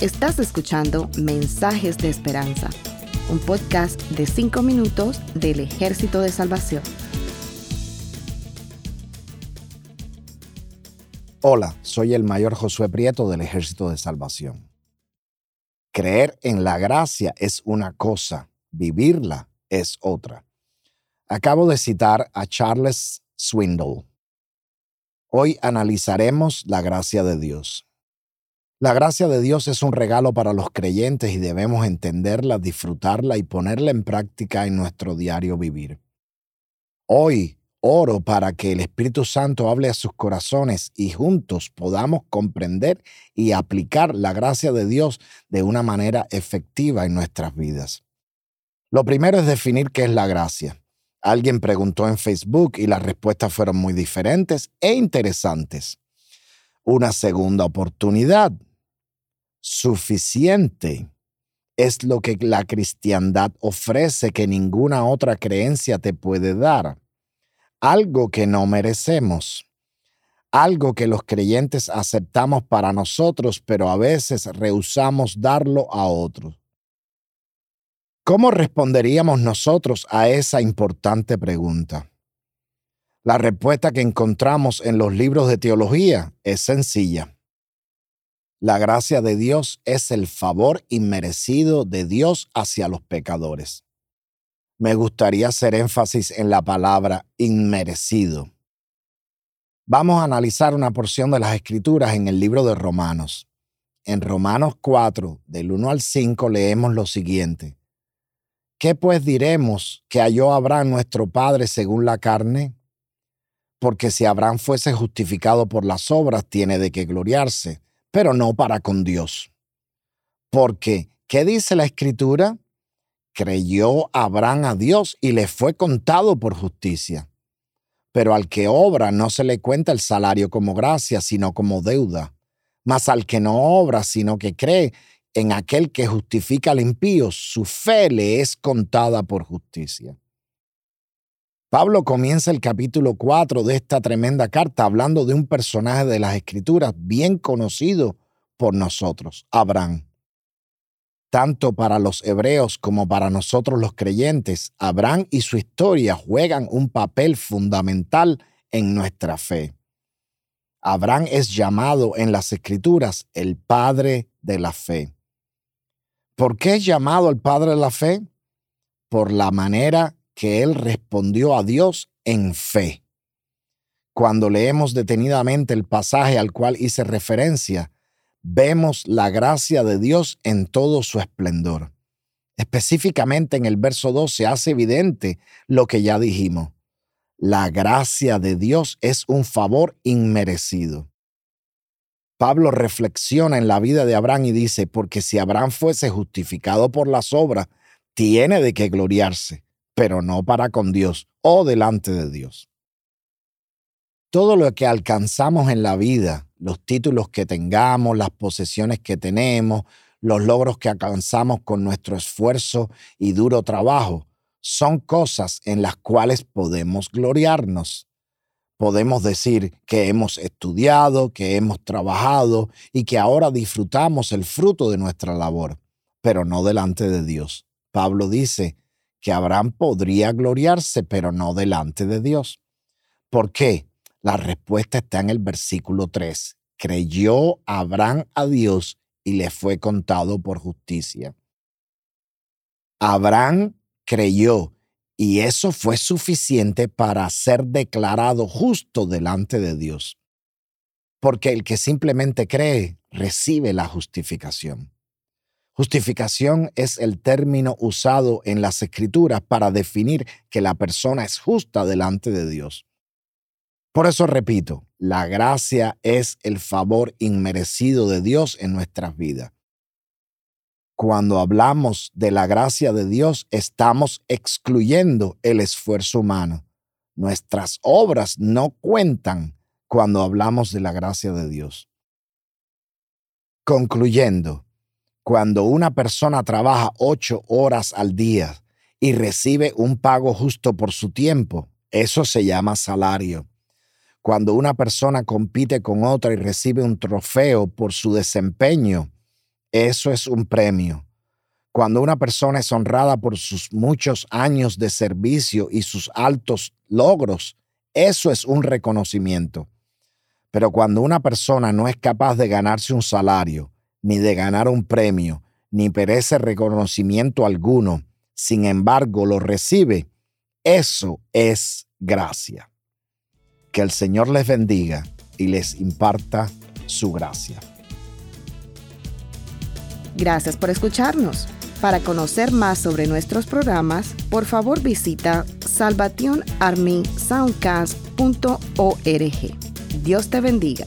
Estás escuchando Mensajes de Esperanza, un podcast de 5 minutos del Ejército de Salvación. Hola, soy el mayor Josué Prieto del Ejército de Salvación. Creer en la gracia es una cosa, vivirla es otra. Acabo de citar a Charles Swindoll. Hoy analizaremos la gracia de Dios. La gracia de Dios es un regalo para los creyentes y debemos entenderla, disfrutarla y ponerla en práctica en nuestro diario vivir. Hoy oro para que el Espíritu Santo hable a sus corazones y juntos podamos comprender y aplicar la gracia de Dios de una manera efectiva en nuestras vidas. Lo primero es definir qué es la gracia. Alguien preguntó en Facebook y las respuestas fueron muy diferentes e interesantes. Una segunda oportunidad. Suficiente es lo que la cristiandad ofrece que ninguna otra creencia te puede dar. Algo que no merecemos. Algo que los creyentes aceptamos para nosotros, pero a veces rehusamos darlo a otros. ¿Cómo responderíamos nosotros a esa importante pregunta? La respuesta que encontramos en los libros de teología es sencilla. La gracia de Dios es el favor inmerecido de Dios hacia los pecadores. Me gustaría hacer énfasis en la palabra inmerecido. Vamos a analizar una porción de las escrituras en el libro de Romanos. En Romanos 4, del 1 al 5, leemos lo siguiente. ¿Qué pues diremos que halló Abraham nuestro Padre según la carne? Porque si Abraham fuese justificado por las obras, tiene de qué gloriarse, pero no para con Dios. Porque, ¿qué dice la Escritura? Creyó Abraham a Dios y le fue contado por justicia. Pero al que obra no se le cuenta el salario como gracia, sino como deuda. Mas al que no obra, sino que cree en aquel que justifica al impío, su fe le es contada por justicia. Pablo comienza el capítulo 4 de esta tremenda carta hablando de un personaje de las Escrituras bien conocido por nosotros, Abraham. Tanto para los hebreos como para nosotros los creyentes, Abraham y su historia juegan un papel fundamental en nuestra fe. Abraham es llamado en las Escrituras el Padre de la Fe. ¿Por qué es llamado el Padre de la Fe? Por la manera que él respondió a Dios en fe. Cuando leemos detenidamente el pasaje al cual hice referencia, vemos la gracia de Dios en todo su esplendor. Específicamente en el verso 2 se hace evidente lo que ya dijimos. La gracia de Dios es un favor inmerecido. Pablo reflexiona en la vida de Abraham y dice, porque si Abraham fuese justificado por las obras, tiene de qué gloriarse, pero no para con Dios o delante de Dios. Todo lo que alcanzamos en la vida, los títulos que tengamos, las posesiones que tenemos, los logros que alcanzamos con nuestro esfuerzo y duro trabajo, son cosas en las cuales podemos gloriarnos podemos decir que hemos estudiado, que hemos trabajado y que ahora disfrutamos el fruto de nuestra labor, pero no delante de Dios. Pablo dice que Abraham podría gloriarse, pero no delante de Dios. ¿Por qué? La respuesta está en el versículo 3. Creyó Abraham a Dios y le fue contado por justicia. Abraham creyó y eso fue suficiente para ser declarado justo delante de Dios. Porque el que simplemente cree recibe la justificación. Justificación es el término usado en las escrituras para definir que la persona es justa delante de Dios. Por eso repito, la gracia es el favor inmerecido de Dios en nuestras vidas cuando hablamos de la gracia de Dios, estamos excluyendo el esfuerzo humano. Nuestras obras no cuentan cuando hablamos de la gracia de Dios. Concluyendo, cuando una persona trabaja ocho horas al día y recibe un pago justo por su tiempo, eso se llama salario. Cuando una persona compite con otra y recibe un trofeo por su desempeño, eso es un premio. Cuando una persona es honrada por sus muchos años de servicio y sus altos logros, eso es un reconocimiento. Pero cuando una persona no es capaz de ganarse un salario, ni de ganar un premio, ni perece reconocimiento alguno, sin embargo lo recibe, eso es gracia. Que el Señor les bendiga y les imparta su gracia. Gracias por escucharnos. Para conocer más sobre nuestros programas, por favor visita salvationarmysoundcast.org. Dios te bendiga.